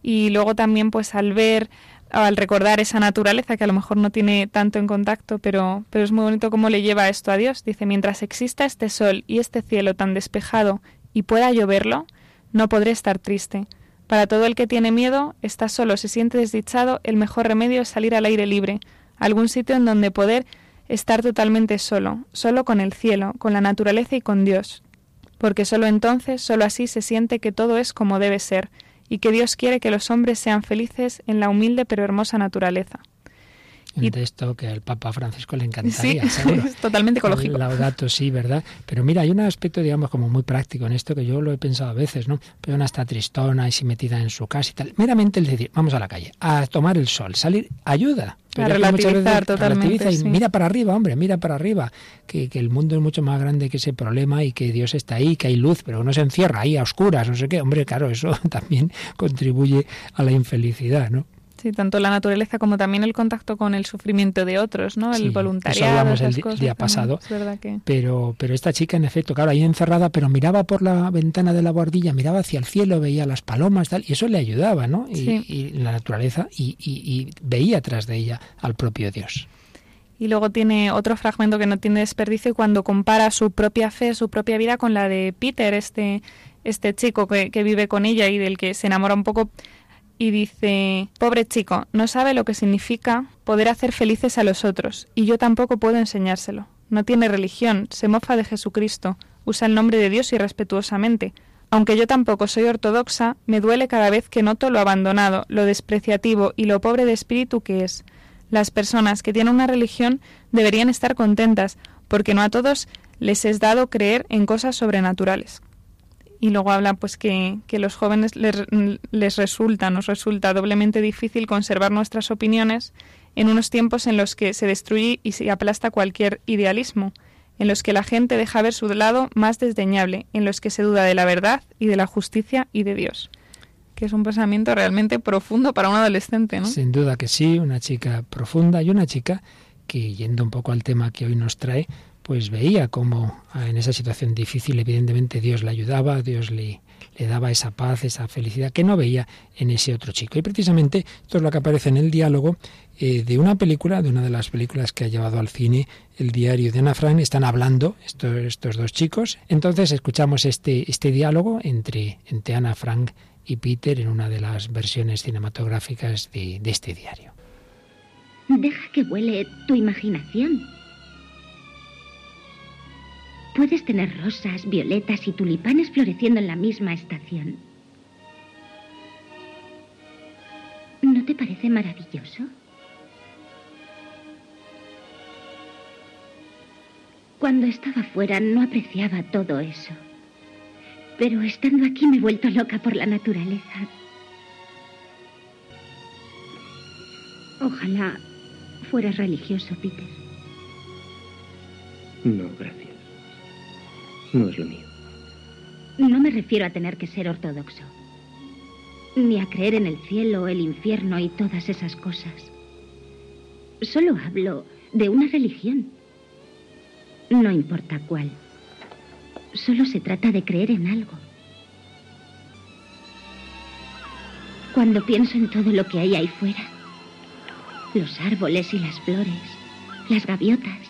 Y luego también, pues al ver, al recordar esa naturaleza que a lo mejor no tiene tanto en contacto, pero, pero es muy bonito cómo le lleva esto a Dios. Dice, mientras exista este sol y este cielo tan despejado y pueda lloverlo, no podré estar triste. Para todo el que tiene miedo, está solo, se siente desdichado, el mejor remedio es salir al aire libre, algún sitio en donde poder estar totalmente solo, solo con el cielo, con la naturaleza y con Dios, porque solo entonces, solo así se siente que todo es como debe ser, y que Dios quiere que los hombres sean felices en la humilde pero hermosa naturaleza. Un texto que al Papa Francisco le encantaría, Sí, seguro. es totalmente ecológico. Laudato sí, ¿verdad? Pero mira, hay un aspecto, digamos, como muy práctico en esto que yo lo he pensado a veces, ¿no? Pero una está tristona y si metida en su casa y tal. Meramente el decir, vamos a la calle, a tomar el sol, salir, ayuda. A que muchas relativizar totalmente, relativiza y sí. mira para arriba, hombre, mira para arriba, que, que el mundo es mucho más grande que ese problema y que Dios está ahí, que hay luz, pero no se encierra ahí a oscuras, no sé qué. Hombre, claro, eso también contribuye a la infelicidad, ¿no? Sí, tanto la naturaleza como también el contacto con el sufrimiento de otros, ¿no? El Sí, eso voluntariado. hablamos el cosas día pasado. Es verdad que... Pero, pero esta chica, en efecto, claro, ahí encerrada, pero miraba por la ventana de la guardilla, miraba hacia el cielo, veía las palomas, tal, y eso le ayudaba, ¿no? Y, Sí. y la naturaleza, y, y- y veía tras de ella al propio Dios. Y luego tiene otro fragmento que no tiene desperdicio cuando compara su propia fe, su propia vida con la de Peter, este, este chico que, que vive con ella y del que se enamora un poco. Y dice, pobre chico, no sabe lo que significa poder hacer felices a los otros, y yo tampoco puedo enseñárselo. No tiene religión, se mofa de Jesucristo, usa el nombre de Dios irrespetuosamente. Aunque yo tampoco soy ortodoxa, me duele cada vez que noto lo abandonado, lo despreciativo y lo pobre de espíritu que es. Las personas que tienen una religión deberían estar contentas, porque no a todos les es dado creer en cosas sobrenaturales. Y luego habla pues que, los jóvenes les, les resulta, nos resulta doblemente difícil conservar nuestras opiniones en unos tiempos en los que se destruye y se aplasta cualquier idealismo, en los que la gente deja ver su lado más desdeñable, en los que se duda de la verdad y de la justicia y de Dios. Que es un pensamiento realmente profundo para un adolescente, ¿no? Sin duda que sí, una chica profunda y una chica que, yendo un poco al tema que hoy nos trae, pues veía cómo ah, en esa situación difícil evidentemente Dios le ayudaba, Dios le, daba esa paz, esa felicidad que no veía en ese otro chico. Y precisamente esto es lo que aparece en el diálogo eh, de una película, de una de las películas que ha llevado al cine el diario de Ana Frank. Están hablando estos, estos dos chicos. Entonces escuchamos este, este diálogo entre, entre Ana Frank y Peter en una de las versiones cinematográficas de, de este diario. Deja que vuele tu imaginación. Puedes tener rosas, violetas y tulipanes floreciendo en la misma estación. ¿No te parece maravilloso? Cuando estaba fuera no apreciaba todo eso. Pero estando aquí me he vuelto loca por la naturaleza. Ojalá fueras religioso, Peter. No, gracias. No es lo mío. No me refiero a tener que ser ortodoxo, ni a creer en el cielo, el infierno y todas esas cosas. Solo hablo de una religión. No importa cuál. Solo se trata de creer en algo. Cuando pienso en todo lo que hay ahí fuera, los árboles y las flores, las gaviotas,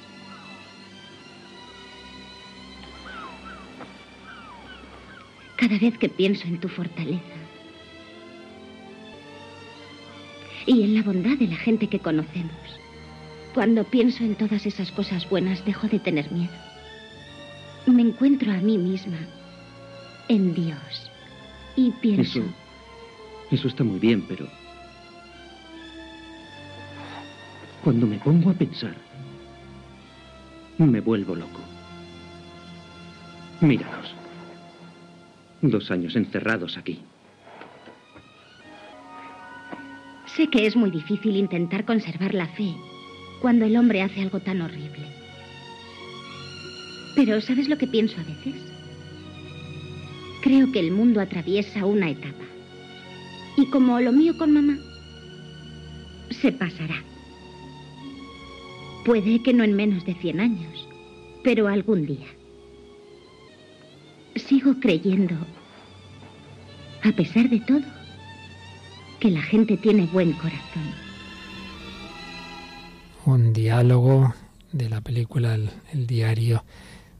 cada vez que pienso en tu fortaleza y en la bondad de la gente que conocemos, cuando pienso en todas esas cosas buenas dejo de tener miedo. Me encuentro a mí misma en Dios y pienso, Eso. Está muy bien, pero. Cuando me pongo a pensar, me vuelvo loco. Míranos. Dos años encerrados aquí. sé que es muy difícil intentar conservar la fe cuando el hombre hace algo tan horrible. Pero ¿sabes lo que pienso a veces? Creo que el mundo atraviesa una etapa. Y como lo mío con mamá, se pasará. Puede que no en menos de 100 años, pero algún día. Sigo creyendo, a pesar de todo, que la gente tiene buen corazón. un diálogo de la película El, diario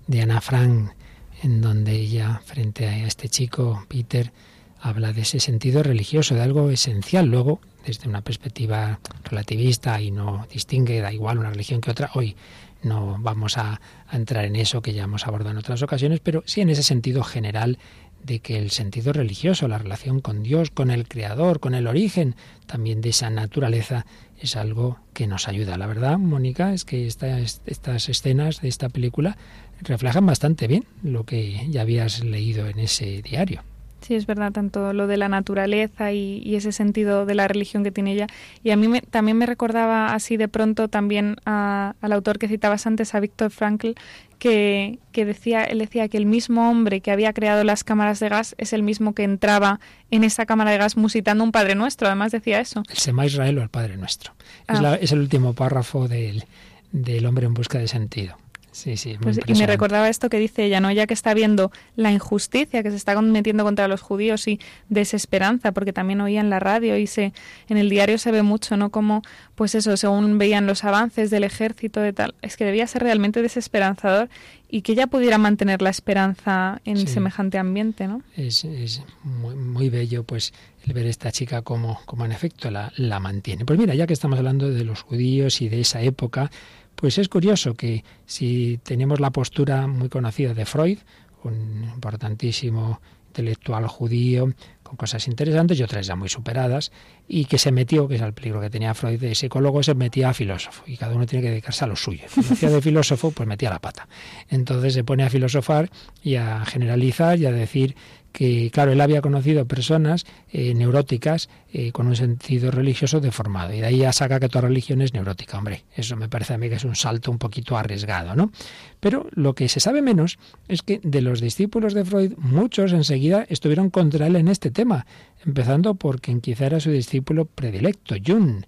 de Ana Frank, en donde ella, frente a este chico, Peter, habla de ese sentido religioso, de algo esencial. Luego, desde una perspectiva relativista y no distingue, da igual una religión que otra, hoy no vamos a, entrar en eso que ya hemos abordado en otras ocasiones, pero sí en ese sentido general de que el sentido religioso, la relación con Dios, con el Creador, con el origen también de esa naturaleza, es algo que nos ayuda. La verdad, Mónica, es que estas escenas de esta película reflejan bastante bien lo que ya habías leído en ese diario. Sí, es verdad, tanto lo de la naturaleza y, ese sentido de la religión que tiene ella. Y a mí también me recordaba así de pronto también al autor que citabas antes, a Víctor Frankl, que, que, decía, él decía que el mismo hombre que había creado las cámaras de gas es el mismo que entraba en esa cámara de gas musitando un Padre Nuestro. Además decía eso. El Sema Israel o el Padre Nuestro. Es, ah. es, el último párrafo del, del hombre en busca de sentido. Sí, sí, pues, y me recordaba esto que dice ella, ¿no? Ya que está viendo la injusticia que se está cometiendo contra los judíos y desesperanza, porque también oía en la radio y se en el diario se ve mucho, ¿no? Como, pues eso, según veían los avances del ejército de tal, es que debía ser realmente desesperanzador y que ella pudiera mantener la esperanza en semejante ambiente, ¿no? Es, es muy, muy, bello, pues, el ver esta chica como, como en efecto la, la mantiene. Pues mira, ya que estamos hablando de los judíos y de esa época, pues es curioso que si tenemos la postura muy conocida de Freud, un importantísimo intelectual judío con cosas interesantes y otras ya muy superadas, y que se metió, que es el peligro que tenía Freud de psicólogo, se metía a filósofo, y cada uno tiene que dedicarse a lo suyo. Si hacía de filósofo, pues metía la pata. Entonces se pone a filosofar y a generalizar y a decir que, claro, él había conocido personas eh, neuróticas eh, con un sentido religioso deformado. Y de ahí ya saca que toda religión es neurótica. Hombre, eso me parece a mí que es un salto un poquito arriesgado, ¿no? Pero lo que se sabe menos es que de los discípulos de Freud, muchos enseguida estuvieron contra él en este tema, empezando por quien quizá era su discípulo predilecto, Jung.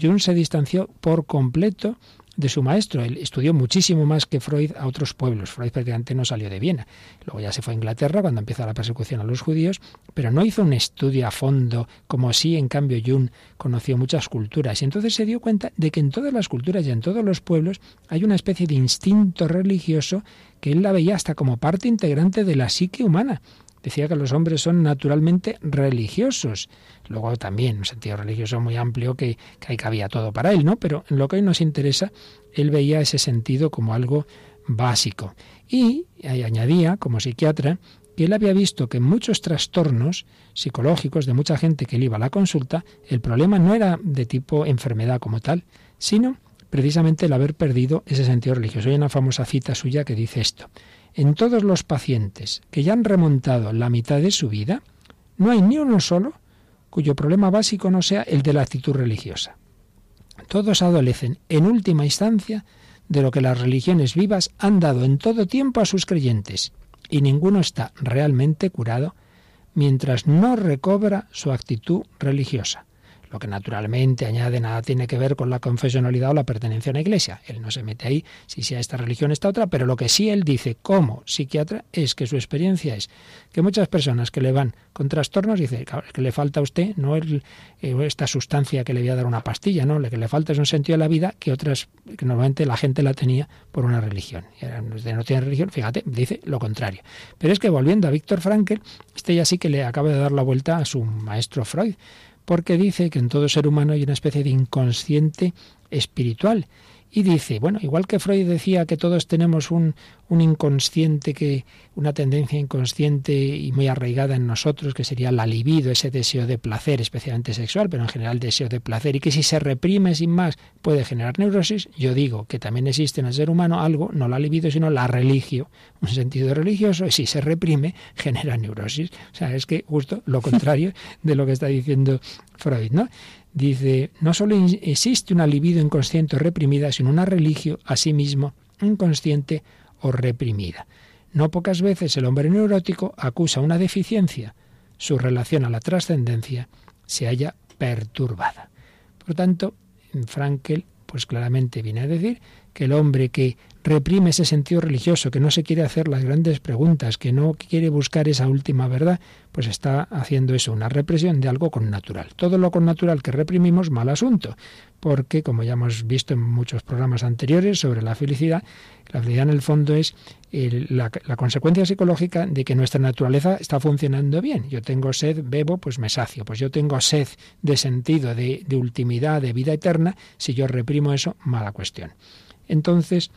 Jung se distanció por completo de su maestro. Él estudió muchísimo más que Freud a otros pueblos. Freud prácticamente no salió de Viena. Luego ya se fue a Inglaterra cuando empieza la persecución a los judíos, pero no hizo un estudio a fondo, como si en cambio Jung conoció muchas culturas. Y entonces se dio cuenta de que en todas las culturas y en todos los pueblos hay una especie de instinto religioso que él la veía hasta como parte integrante de la psique humana decía que los hombres son naturalmente religiosos. Luego también un sentido religioso muy amplio que, que ahí cabía todo para él, ¿no? Pero en lo que hoy nos interesa, él veía ese sentido como algo básico. Y añadía, como psiquiatra, que él había visto que en muchos trastornos psicológicos de mucha gente que le iba a la consulta, el problema no era de tipo enfermedad como tal, sino precisamente el haber perdido ese sentido religioso. Hay una famosa cita suya que dice esto en todos los pacientes que ya han remontado la mitad de su vida, no hay ni uno solo cuyo problema básico no sea el de la actitud religiosa. Todos adolecen, en última instancia, de lo que las religiones vivas han dado en todo tiempo a sus creyentes, y ninguno está realmente curado mientras no recobra su actitud religiosa lo que naturalmente añade nada tiene que ver con la confesionalidad o la pertenencia a una iglesia. Él no se mete ahí si sea esta religión, esta otra, pero lo que sí él dice como psiquiatra es que su experiencia es que muchas personas que le van con trastornos dicen que le falta a usted no es eh, esta sustancia que le voy a dar una pastilla, no, lo que le falta es un sentido de la vida que otras, que normalmente la gente la tenía por una religión. No tiene religión, fíjate, dice lo contrario. Pero es que volviendo a Víctor Frankl, este ya sí que le acaba de dar la vuelta a su maestro Freud porque dice que en todo ser humano hay una especie de inconsciente espiritual y dice, bueno, igual que Freud decía que todos tenemos un, un, inconsciente, que, una tendencia inconsciente y muy arraigada en nosotros, que sería la libido, ese deseo de placer, especialmente sexual, pero en general deseo de placer, y que si se reprime sin más puede generar neurosis, yo digo que también existe en el ser humano algo, no la libido, sino la religio, un sentido religioso, y si se reprime genera neurosis. O sea, es que justo lo contrario de lo que está diciendo Freud, ¿no? Dice, no solo existe una libido inconsciente o reprimida, sino una religio a sí mismo inconsciente o reprimida. No pocas veces el hombre neurótico acusa una deficiencia. Su relación a la trascendencia se halla perturbada. Por tanto, Frankel pues claramente viene a decir que el hombre que reprime ese sentido religioso, que no se quiere hacer las grandes preguntas, que no quiere buscar esa última verdad, pues está haciendo eso, una represión de algo con natural. Todo lo con natural que reprimimos, mal asunto, porque como ya hemos visto en muchos programas anteriores sobre la felicidad, la felicidad en el fondo es la, consecuencia psicológica de que nuestra naturaleza está funcionando bien. Yo tengo sed, bebo, pues me sacio. Pues yo tengo sed de sentido, de, de ultimidad, de vida eterna. Si yo reprimo eso, mala cuestión. Entonces,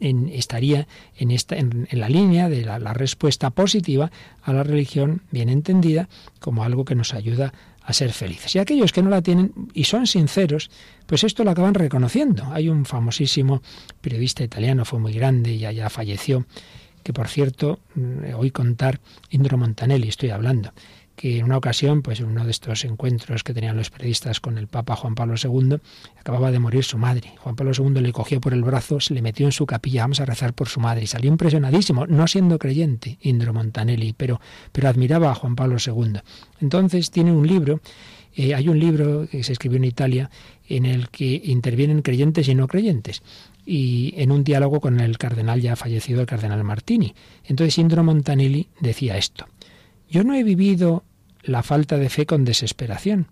en- estaría en, esta, en, la línea de la, la respuesta positiva a la religión bien entendida como algo que nos ayuda a ser felices. Y aquellos que no la tienen y son sinceros, pues esto lo acaban reconociendo. Hay un famosísimo periodista italiano, fue muy grande y ya, falleció, que por cierto, mm, oí contar Indro Montanelli, estoy hablando, que en una ocasión, pues en uno de estos encuentros que tenían los periodistas con el Papa Juan Pablo II, acababa de morir su madre. Juan Pablo II le cogió por el brazo, se le metió en su capilla, vamos a rezar por su madre, y salió impresionadísimo, no siendo creyente, Indro Montanelli, pero, pero admiraba a Juan Pablo II. Entonces tiene un libro, eh, hay un libro que se escribió en Italia, en el que intervienen creyentes y no creyentes y en un diálogo con el cardenal ya fallecido, el cardenal Martini. Entonces Indro Montanelli decía esto, yo no he vivido la falta de fe con desesperación,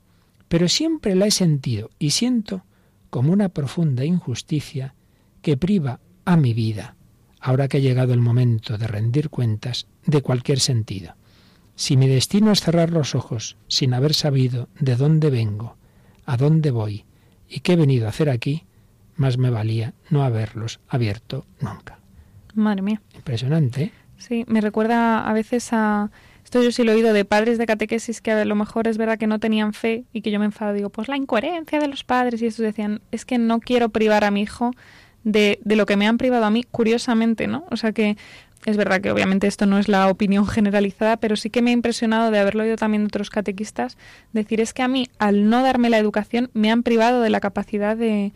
pero siempre la he sentido y siento como una profunda injusticia que priva a mi vida, ahora que ha llegado el momento de rendir cuentas, de cualquier sentido. Si mi destino es cerrar los ojos sin haber sabido de dónde vengo, a dónde voy y qué he venido a hacer aquí, más me valía no haberlos abierto nunca. Madre mía. Impresionante, ¿eh? Sí, me recuerda a veces a... Esto yo sí lo he oído de padres de catequesis que a lo mejor es verdad que no tenían fe y que yo me enfado. Digo, pues la incoherencia de los padres. Y estos decían, es que no quiero privar a mi hijo de, de lo que me han privado a mí, curiosamente, ¿no? O sea que es verdad que obviamente esto no es la opinión generalizada, pero sí que me ha impresionado de haberlo oído también de otros catequistas, decir es que a mí, al no darme la educación, me han privado de la capacidad de...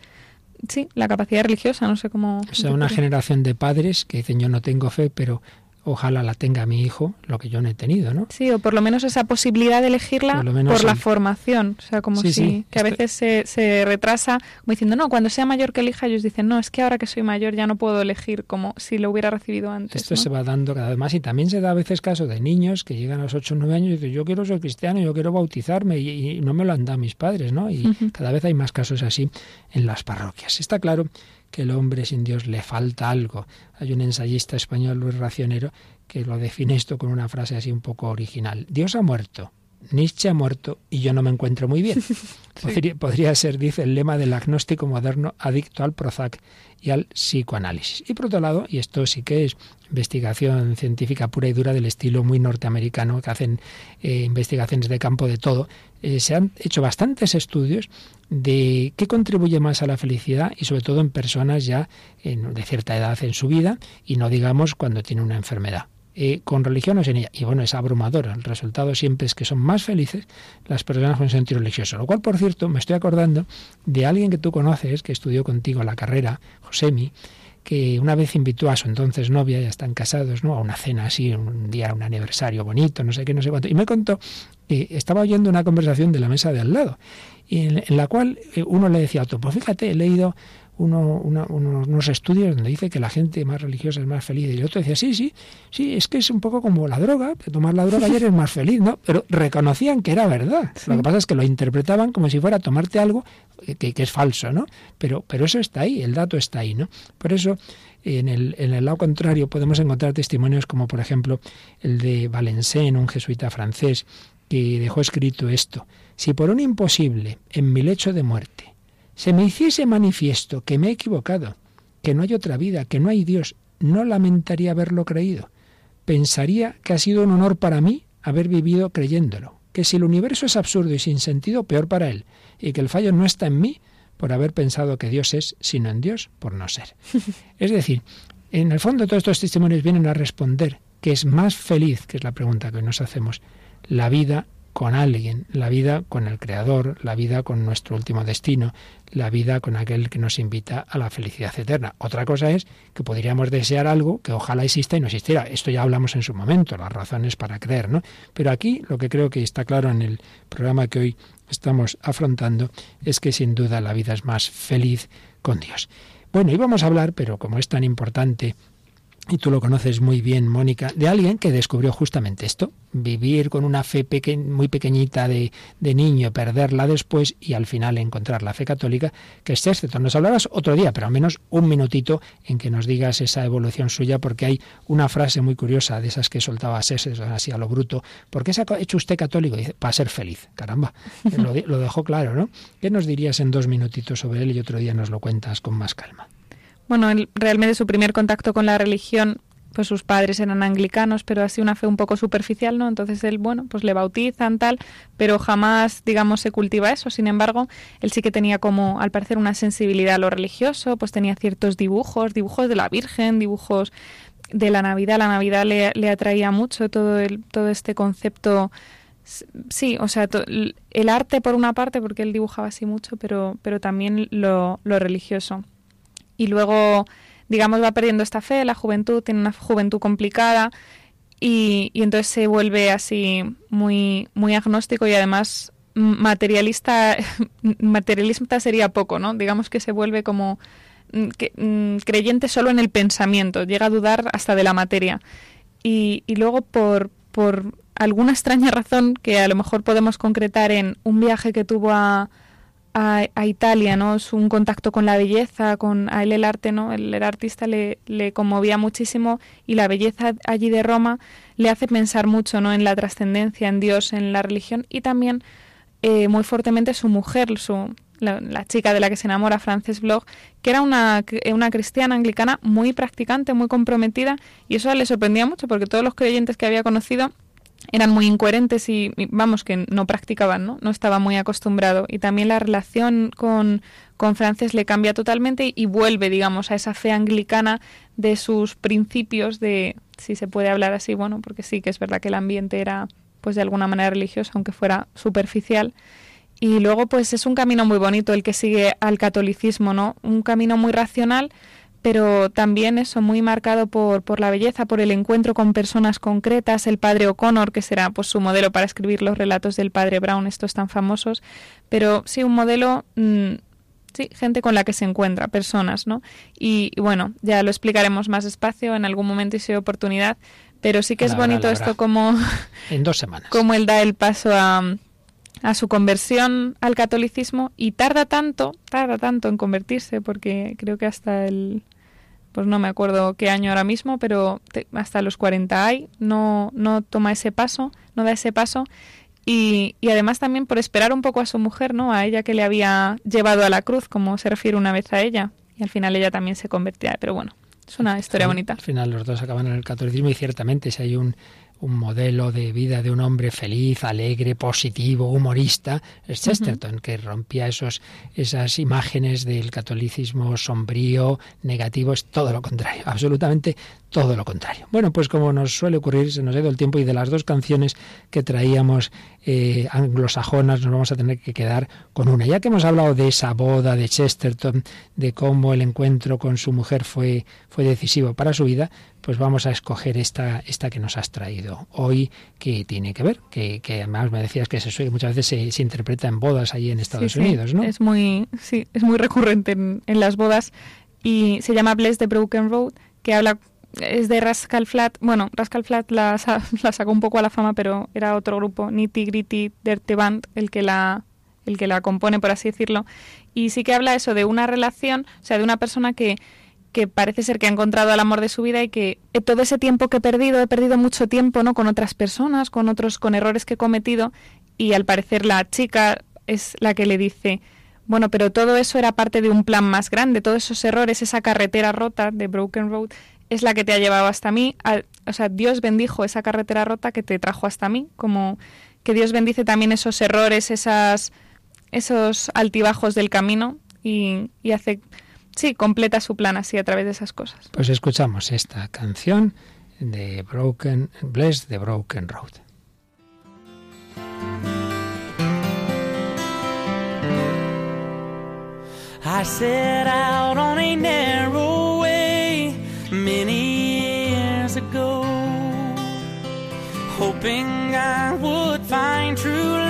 Sí, la capacidad religiosa, no sé cómo... O sea, una generación de padres que dicen yo no tengo fe, pero ojalá la tenga mi hijo, lo que yo no he tenido, ¿no? Sí, o por lo menos esa posibilidad de elegirla Por la formación. O sea, como Sí, si sí, que a esto- veces se, se retrasa, como diciendo, no, cuando sea mayor que elija, ellos dicen, no, es que ahora que soy mayor ya no puedo elegir como si lo hubiera recibido antes. Esto ¿no? se va dando cada vez más y también se da a veces caso de niños que llegan a los 8 o 9 años y dicen yo quiero ser cristiano, yo quiero bautizarme y, y no me lo han dado mis padres, ¿no? Y cada vez hay más casos así en las parroquias. Está claro que el hombre sin Dios le falta algo. Hay un ensayista español, Luis Racionero, que lo define esto con una frase así un poco original. Dios ha muerto, Nietzsche ha muerto y yo no me encuentro muy bien. podría, podría ser, dice, el lema del agnóstico moderno adicto al Prozac y al psicoanálisis. Y por otro lado, y esto sí que es investigación científica pura y dura del estilo muy norteamericano, que hacen eh, investigaciones de campo de todo, eh, se han hecho bastantes estudios de qué contribuye más a la felicidad y sobre todo en personas ya de cierta edad en su vida y no digamos cuando tiene una enfermedad. Eh, con religión o sin ella. Y bueno, es abrumador. El resultado siempre es que son más felices las personas con sentido religioso. Lo cual, por cierto, me estoy acordando de alguien que tú conoces, que estudió contigo la carrera, Josemi, que una vez invitó a su entonces novia, ya están casados, ¿no? A una cena así, un día, un aniversario bonito, no sé qué, no sé cuánto. Y me contó que estaba oyendo una conversación de la mesa de al lado, en, en la cual eh, uno le decía a otro, pues fíjate, he leído uno, una- unos, unos estudios donde dice que la gente más religiosa es más feliz. Y el otro decía, sí, sí, sí, es que es un poco como la droga, tomar la droga ayer es más feliz, ¿no? Pero reconocían que era verdad. Lo que pasa es que lo interpretaban como si fuera tomarte algo que, que es falso, ¿no? Pero, pero eso está ahí, el dato está ahí, ¿no? Por eso, en el, en el lado contrario, podemos encontrar testimonios como, por ejemplo, el de Valencén, un jesuita francés, que dejó escrito esto. Si por un imposible, en mi lecho de muerte, se me hiciese manifiesto que me he equivocado, que no hay otra vida, que no hay Dios, no lamentaría haberlo creído. Pensaría que ha sido un honor para mí haber vivido creyéndolo, que si el universo es absurdo y sin sentido, peor para él, y que el fallo no está en mí por haber pensado que Dios es, sino en Dios por no ser. Es decir, en el fondo todos estos testimonios vienen a responder que es más feliz, que es la pregunta que nos hacemos, la vida con alguien, la vida con el Creador, la vida con nuestro último destino, la vida con aquel que nos invita a la felicidad eterna. Otra cosa es que podríamos desear algo que ojalá exista y no existiera. Esto ya hablamos en su momento, las razones para creer, ¿no? Pero aquí lo que creo que está claro en el programa que hoy estamos afrontando es que sin duda la vida es más feliz con Dios. Bueno, íbamos a hablar, pero como es tan importante y tú lo conoces muy bien, Mónica, de alguien que descubrió justamente esto, vivir con una fe peque- muy pequeñita de, de niño, perderla después y al final encontrar la fe católica, que es Chesterton. Nos hablarás otro día, pero al menos un minutito en que nos digas esa evolución suya, porque hay una frase muy curiosa de esas que soltaba Chesterton así a lo bruto. ¿Por qué se ha hecho usted católico? Dice, para ser feliz. Caramba, lo, lo dejó claro, ¿no? ¿Qué nos dirías en dos minutitos sobre él y otro día nos lo cuentas con más calma? Bueno, realmente su primer contacto con la religión pues sus padres eran anglicanos, pero así una fe un poco superficial, ¿no? Entonces él, bueno, pues le bautizan tal, pero jamás, digamos, se cultiva eso. Sin embargo, él sí que tenía como, al parecer, una sensibilidad a lo religioso, pues tenía ciertos dibujos, dibujos de la Virgen, dibujos de la Navidad. La Navidad le, le atraía mucho todo, el, todo este concepto. Sí, o sea, el arte por una parte, porque él dibujaba así mucho, pero, pero también lo, lo religioso. Y luego digamos, va perdiendo esta fe, la juventud tiene una juventud complicada y, entonces se vuelve así muy, muy agnóstico y además materialista, materialista sería poco, ¿no? Digamos que se vuelve como mm, mm, creyente solo en el pensamiento, llega a dudar hasta de la materia. Y, y luego por, por alguna extraña razón que a lo mejor podemos concretar en un viaje que tuvo a, a, Italia, ¿no? Es un contacto con la belleza, con a él el arte, ¿no? El, artista le, conmovía muchísimo y la belleza allí de Roma le hace pensar mucho, ¿no? En la trascendencia, en Dios, en la religión y también eh, muy fuertemente su mujer, su, la, chica de la que se enamora, Frances Bloch, que era una, una cristiana anglicana muy practicante, muy comprometida y eso le sorprendía mucho porque todos los creyentes que había conocido eran muy incoherentes y, vamos, que no practicaban, ¿no? No estaba muy acostumbrado. Y también la relación con, con Frances le cambia totalmente y, vuelve, digamos, a esa fe anglicana de sus principios de, si se puede hablar así, bueno, porque sí que es verdad que el ambiente era, pues de alguna manera religioso, aunque fuera superficial. Y luego, pues es un camino muy bonito el que sigue al catolicismo, ¿no? Un camino muy racional, pero también eso muy marcado por, por la belleza, por el encuentro con personas concretas, el padre O'Connor, que será pues su modelo para escribir los relatos del padre Brown, estos tan famosos, pero sí un modelo, mm, sí, gente con la que se encuentra, personas, ¿no? Y, bueno, ya lo explicaremos más despacio en algún momento y si hay oportunidad, pero sí que es bonito esto como... En dos semanas. Como él da el paso a a su conversión al catolicismo y tarda tanto, tarda tanto en convertirse, porque creo que hasta el, pues no me acuerdo qué año ahora mismo, pero hasta los 40 hay, no, no toma ese paso, no da ese paso. Y, y, además también por esperar un poco a su mujer, ¿no? A ella que le había llevado a la cruz, como se refiere una vez a ella. Y al final ella también se convertía. Pero bueno, es una historia bonita. Al final los dos acaban en el catolicismo y ciertamente si hay un un modelo de vida de un hombre feliz, alegre, positivo, humorista, es Chesterton, que rompía esos, esas imágenes del catolicismo sombrío, negativo, es todo lo contrario, absolutamente todo lo contrario. Bueno, pues como nos suele ocurrir, se nos ha ido el tiempo y de las dos canciones que traíamos eh, anglosajonas nos vamos a tener que quedar con una. Ya que hemos hablado de esa boda de Chesterton, de cómo el encuentro con su mujer fue, fue decisivo para su vida, pues vamos a escoger esta, esta que nos has traído hoy, que tiene que ver, que, además me decías que se, muchas veces se, interpreta en bodas allí en Estados Unidos, ¿no? Es muy, sí, es muy recurrente en, en las bodas y se llama Bless the Broken Road, que habla es de Rascal Flat. Bueno, Rascal Flat la, la, sacó un poco a la fama, pero era otro grupo, Nitty Gritty Dirty Band, el que la el que la compone, por así decirlo. Y sí que habla eso de una relación, o sea, de una persona que, que parece ser que ha encontrado el amor de su vida y que eh, todo ese tiempo que he perdido, he perdido mucho tiempo, ¿no? Con otras personas, con otros, con errores que he cometido. Y al parecer la chica es la que le dice, bueno, pero todo eso era parte de un plan más grande, todos esos errores, esa carretera rota de Broken Road, es la que te ha llevado hasta mí. o sea, Dios bendijo esa carretera rota que te trajo hasta mí, como que Dios bendice también esos errores, esas, esos altibajos del camino y, y hace, sí, completa su plan así a través de esas cosas. Pues escuchamos esta canción de Broken, Bless the Broken Road. I set out on a narrow many years ago, hoping I would find true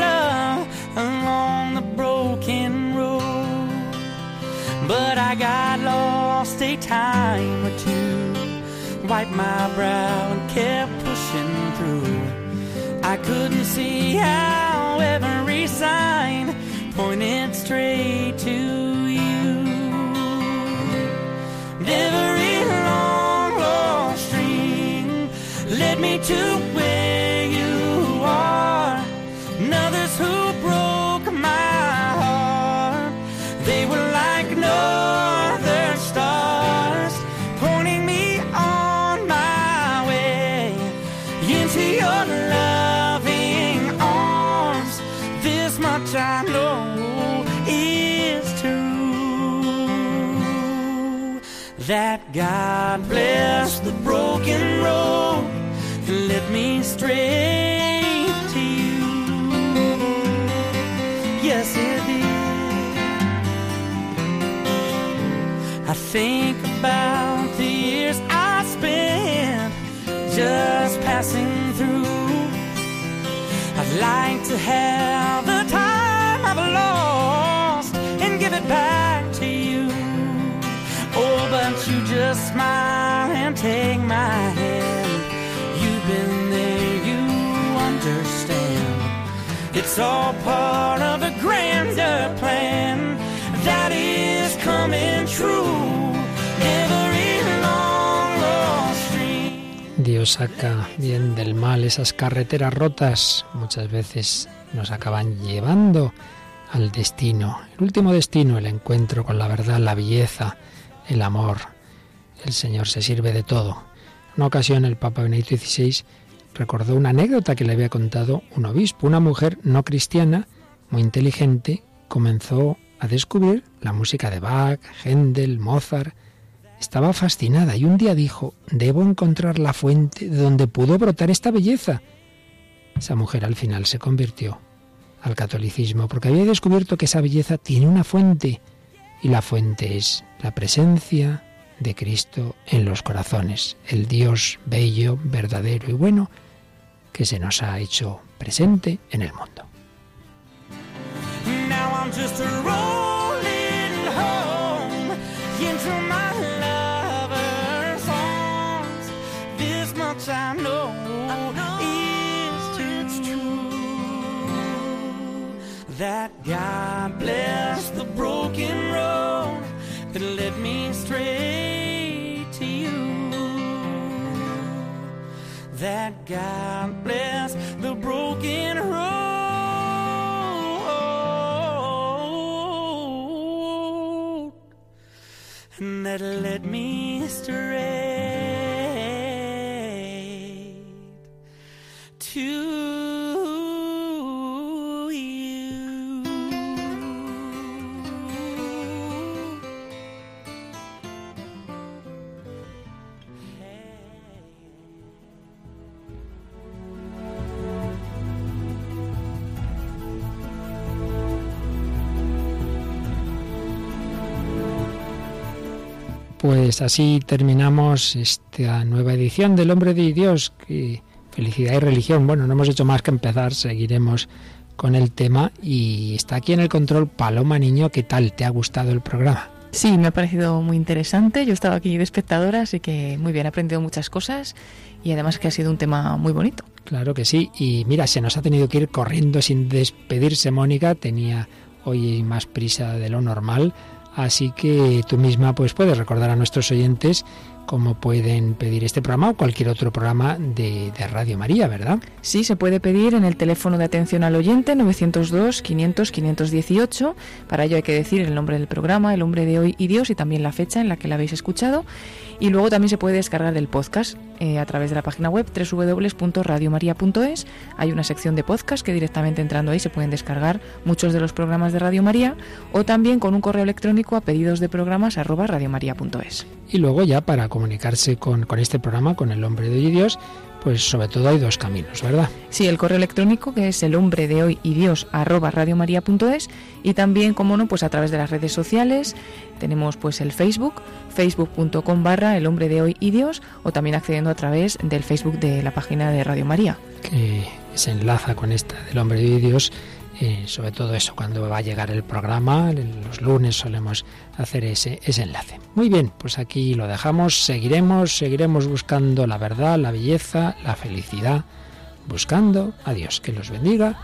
But I got lost a time or two, wiped my brow and kept pushing through. I couldn't see how every sign pointed straight to you. Every long, long string led me to God bless the broken road and led me straight to you. Yes, it did. I think about the years I spent just passing through. I'd like to have smile and take my hand. You've been there, you understand. It's all part of a grander plan that is coming true. Dios saca bien del mal esas carreteras rotas, muchas veces nos acaban llevando al destino, el último destino, el encuentro con la verdad, la belleza, el amor. El Señor se sirve de todo. En una ocasión el Papa Benedicto XVI recordó una anécdota que le había contado un obispo. Una mujer no cristiana, muy inteligente, comenzó a descubrir la música de Bach, Händel, Mozart. Estaba fascinada y un día dijo, debo encontrar la fuente de donde pudo brotar esta belleza. Esa mujer al final se convirtió al catolicismo porque había descubierto que esa belleza tiene una fuente y la fuente es la presencia de Cristo en los corazones, el Dios bello, verdadero y bueno que se nos ha hecho presente en el mundo. I'm That God bless the broken road. And that led me straight Pues así terminamos esta nueva edición del Hombre de Dios. Que felicidad y religión. Bueno, no hemos hecho más que empezar, seguiremos con el tema y está aquí en el control Paloma Niño. ¿Qué tal? ¿Te ha gustado el programa? Sí, me ha parecido muy interesante. Yo estaba aquí de espectadora, así que muy bien, he aprendido muchas cosas y además que ha sido un tema muy bonito. Claro que sí. Y mira, se nos ha tenido que ir corriendo sin despedirse Mónica. Tenía hoy más prisa de lo normal. Así que tú misma pues puedes recordar a nuestros oyentes cómo pueden pedir este programa o cualquier otro programa de, de, Radio María, ¿verdad? Sí, se puede pedir en el teléfono de atención al oyente 902-500-518. Para ello hay que decir el nombre del programa, el nombre de hoy y Dios y también la fecha en la que la habéis escuchado. Y luego también se puede descargar del podcast eh, a través de la página web www.radiomaria.es. Hay una sección de podcast que directamente entrando ahí se pueden descargar muchos de los programas de Radio María o también con un correo electrónico a pedidos de programas arroba radiomaria.es. Y luego ya para comunicarse con, con este programa, con el hombre de hoy y Dios, pues sobre todo hay dos caminos, ¿verdad? Sí, el correo electrónico que es el hombre de hoy y Dios arroba radiomaria.es y también, como no, pues a través de las redes sociales tenemos pues el Facebook, facebook.com barra el hombre de hoy y Dios o también accediendo a través del Facebook de la página de Radio María. Que se enlaza con esta del hombre de hoy y Dios sobre todo eso, cuando va a llegar el programa, los lunes solemos hacer ese, ese enlace. Muy bien, pues aquí lo dejamos, seguiremos, seguiremos buscando la verdad, la belleza, la felicidad, buscando a Dios que los bendiga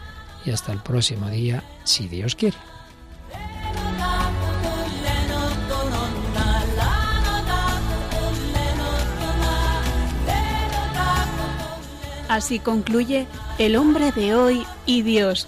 y hasta el próximo día, si Dios quiere. Así concluye El hombre de hoy y Dios